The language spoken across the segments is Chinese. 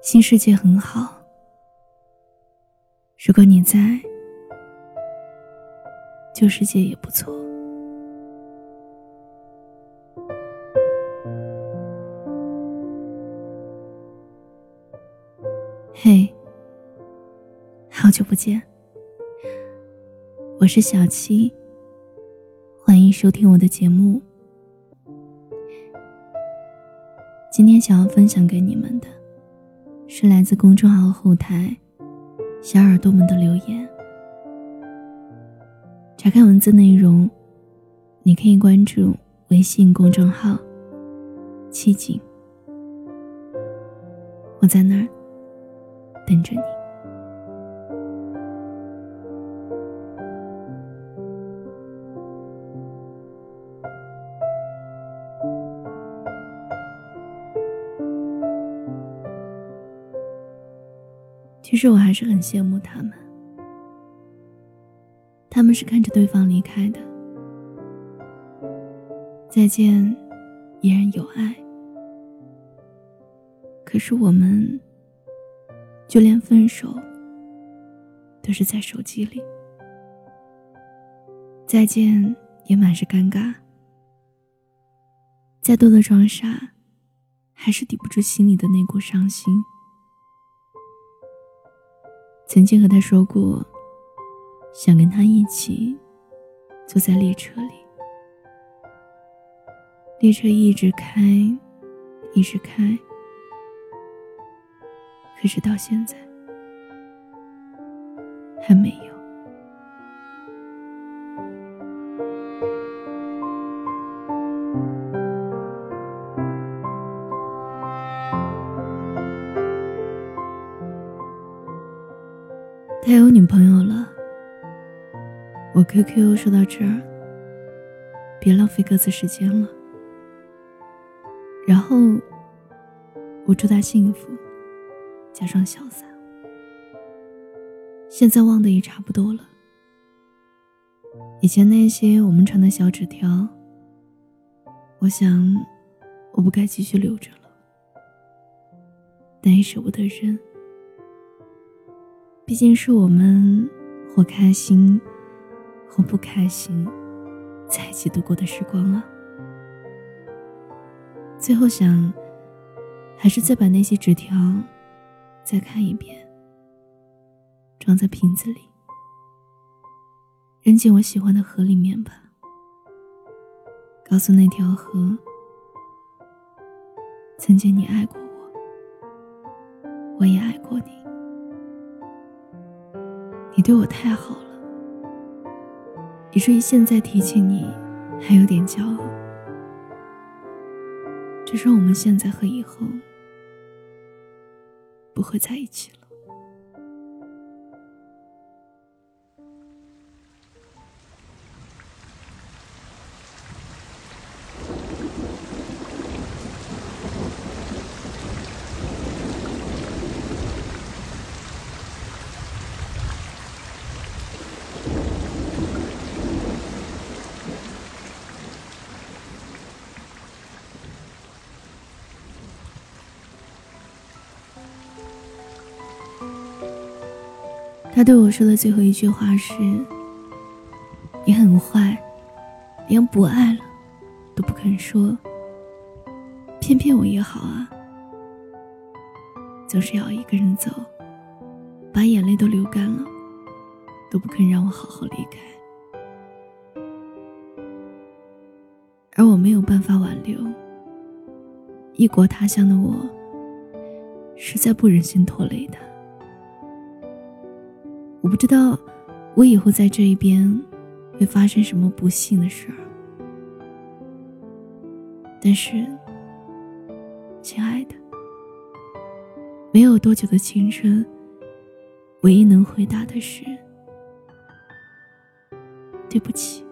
新世界很好，如果你在，旧世界也不错。嘿，好久不见，我是小七，欢迎收听我的节目。今天想要分享给你们的。是来自公众号后台小耳朵们的留言。查看文字内容，你可以关注微信公众号“七景”，我在那儿等着你。其实我还是很羡慕他们，他们是看着对方离开的，再见，依然有爱。可是我们，就连分手，都是在手机里，再见也满是尴尬，再多的装傻，还是抵不住心里的那股伤心。曾经和他说过，想跟他一起坐在列车里，列车一直开，一直开，可是到现在还没有。他有女朋友了，我 QQ 说到这儿，别浪费各自时间了。然后我祝他幸福，假装潇洒。现在忘的也差不多了，以前那些我们传的小纸条，我想我不该继续留着了，但也舍不得扔。毕竟是我们或开心，或不开心，在一起度过的时光啊。最后想，还是再把那些纸条再看一遍，装在瓶子里，扔进我喜欢的河里面吧。告诉那条河，曾经你爱过我，我也爱过你。你对我太好了，以至于现在提起你还有点骄傲。只是我们现在和以后不会在一起了。他对我说的最后一句话是：“你很坏，连不爱了都不肯说。骗骗我也好啊，总是要一个人走，把眼泪都流干了，都不肯让我好好离开。而我没有办法挽留，异国他乡的我，实在不忍心拖累他。”我不知道，我以后在这一边会发生什么不幸的事儿。但是，亲爱的，没有多久的青春，唯一能回答的是，对不起。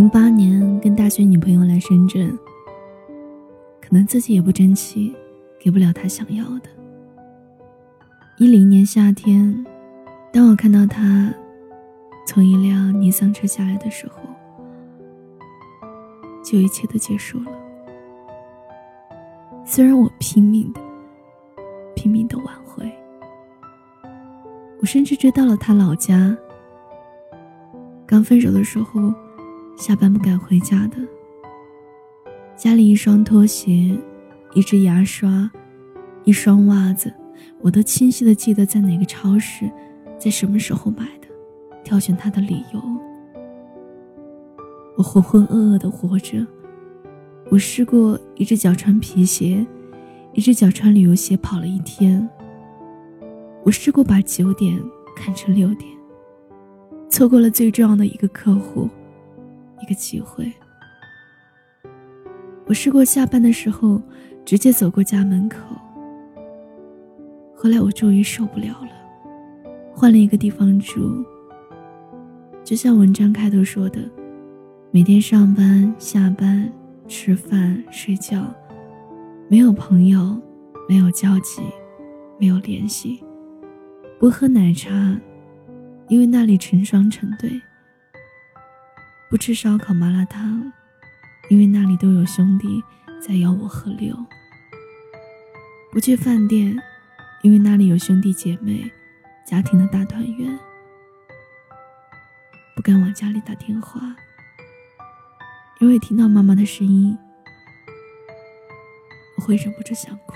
零八年跟大学女朋友来深圳，可能自己也不争气，给不了她想要的，一零年夏天，当我看到她从一辆尼桑车下来的时候，就一切都结束了。虽然我拼命的、拼命的挽回，我甚至追到了他老家。刚分手的时候，下班不敢回家的，家里一双拖鞋、一支牙刷、一双袜子，我都清晰的记得在哪个超市，在什么时候买的，挑选它的理由。我浑浑噩噩的活着。我试过一只脚穿皮鞋，一只脚穿旅游鞋跑了一天。我试过把九点看成六点，错过了最重要的一个客户，一个机会。我试过下班的时候直接走过家门口。后来我终于受不了了，换了一个地方住。就像文章开头说的，每天上班下班。吃饭睡觉，没有朋友，没有交集，没有联系。不喝奶茶，因为那里成双成对。不吃烧烤麻辣烫，因为那里都有兄弟在吆五喝六。不去饭店，因为那里有兄弟姐妹，家庭的大团圆。不敢往家里打电话。因为听到妈妈的声音，我会忍不住想哭。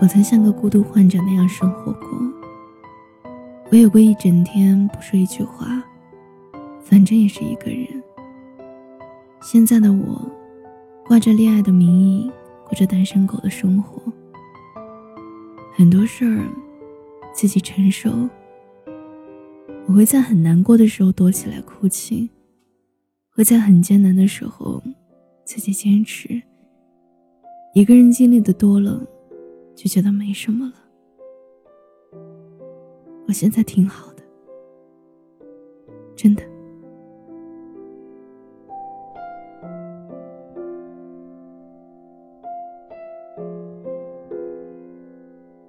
我曾像个孤独患者那样生活过。我有过一整天不说一句话，反正也是一个人。现在的我，挂着恋爱的名义，过着单身狗的生活。很多事儿自己承受，我会在很难过的时候躲起来哭泣，会在很艰难的时候自己坚持。一个人经历的多了，就觉得没什么了。我现在挺好的，真的。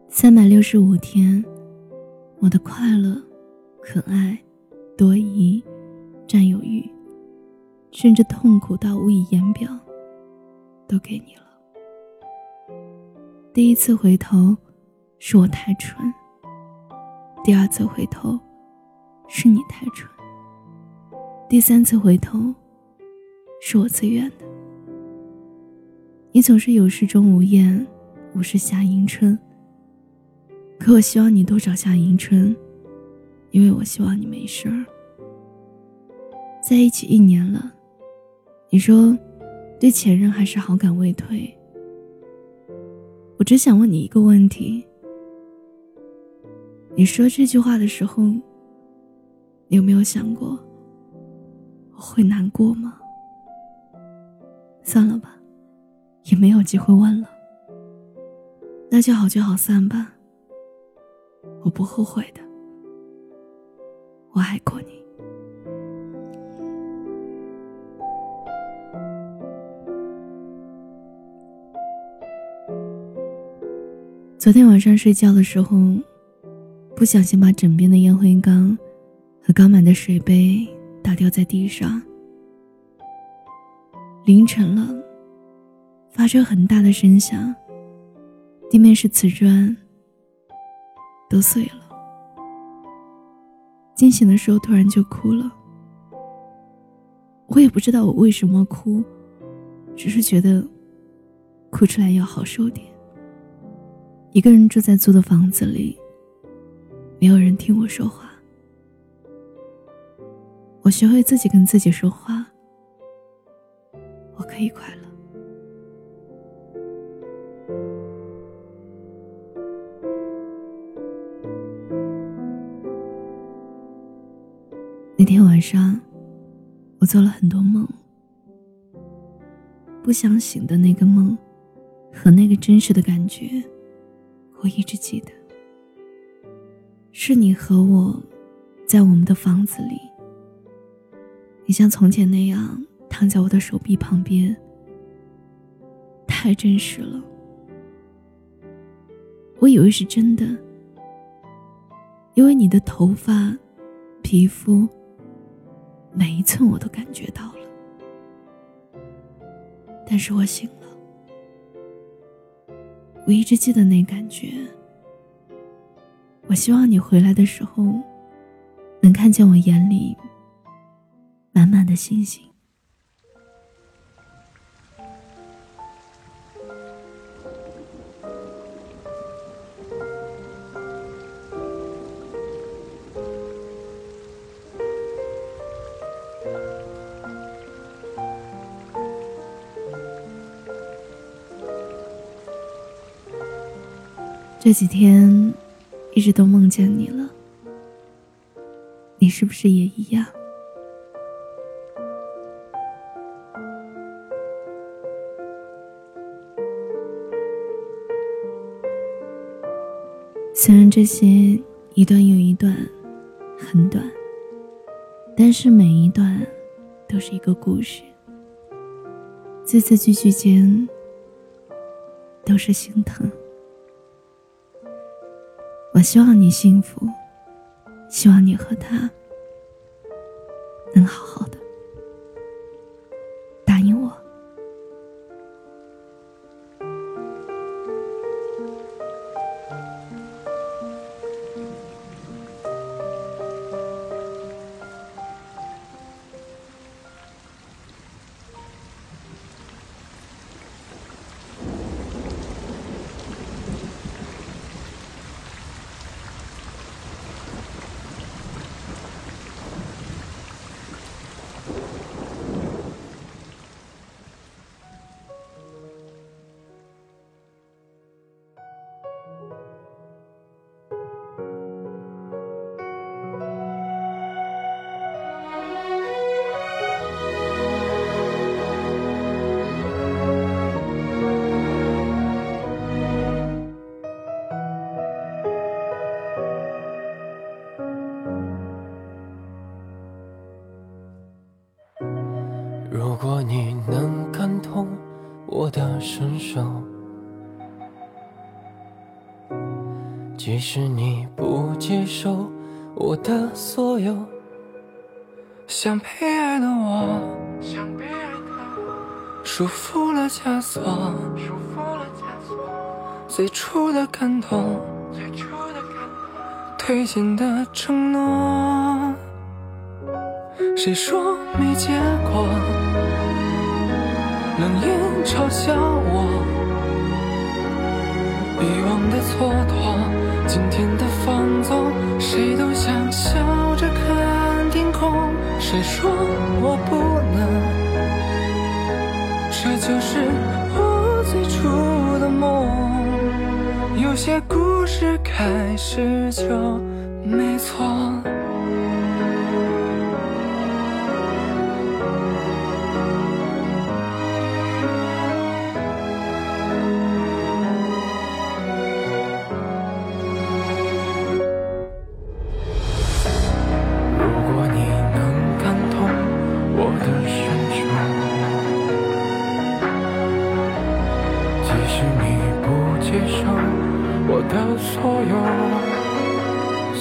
三百六十五天，我的快乐、可爱、多疑、占有欲，甚至痛苦到无以言表，都给你了。第一次回头，是我太蠢；第二次回头，是你太蠢；第三次回头，是我自愿的。你总是有事钟无艳，无事夏迎春。可我希望你多找夏迎春，因为我希望你没事儿。在一起一年了，你说对前任还是好感未退。我只想问你一个问题：你说这句话的时候，你有没有想过我会难过吗？算了吧，也没有机会问了，那就好聚好散吧。我不后悔的，我爱过昨天晚上睡觉的时候，不小心把枕边的烟灰缸和刚满的水杯打掉在地上。凌晨了，发出很大的声响，地面是瓷砖。都碎了。惊醒的时候，突然就哭了。我也不知道我为什么哭，只是觉得哭出来要好受点。一个人住在租的房子里，没有人听我说话。我学会自己跟自己说话，我可以快乐。那天晚上，我做了很多梦，不想醒的那个梦，和那个真实的感觉，我一直记得。是你和我，在我们的房子里，你像从前那样躺在我的手臂旁边，太真实了。我以为是真的，因为你的头发、皮肤，每一寸我都感觉到了。但是我醒了，我一直记得那感觉。我希望你回来的时候，能看见我眼里满满的星星。这几天。一直都梦见你了，你是不是也一样？虽然这些一段又一段很短，但是每一段都是一个故事，字字句句间都是心疼。我希望你幸福，希望你和他能好好如果你能感同我的身受，即使你不接受我的所有，想被爱的我，束缚了枷锁，束缚了枷锁最初的感动，推进的承诺。谁说没结果？冷眼嘲笑我，遗忘的蹉跎，今天的放纵，谁都想笑着看天空。谁说我不能？这就是我最初的梦。有些故事开始就没错。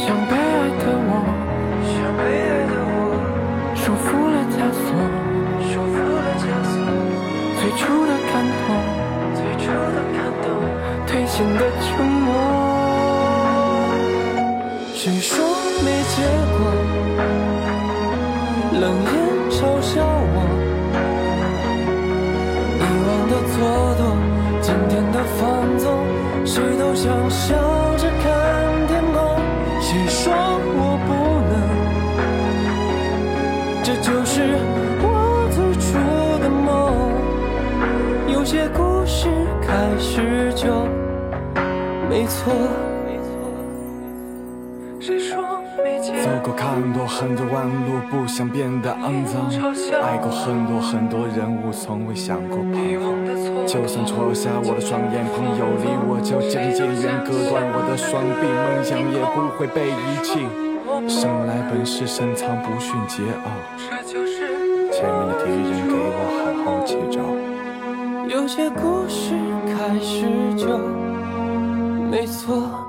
想被爱的我，像被爱的我，束缚了枷锁，束缚了枷锁，最初的感动，最初的感动，兑现的承诺。谁说没结果？冷眼嘲笑我，以往的蹉跎，今天的放纵。谁都想笑肮脏。爱过很多很多人物，从未想过彷徨。就算戳瞎我的双眼，朋友离我就渐渐远，割断我的双臂，梦想也不会被遗弃。生来本是深藏不逊桀骜，前面的敌人给我好好接招。有些故事开始就没错。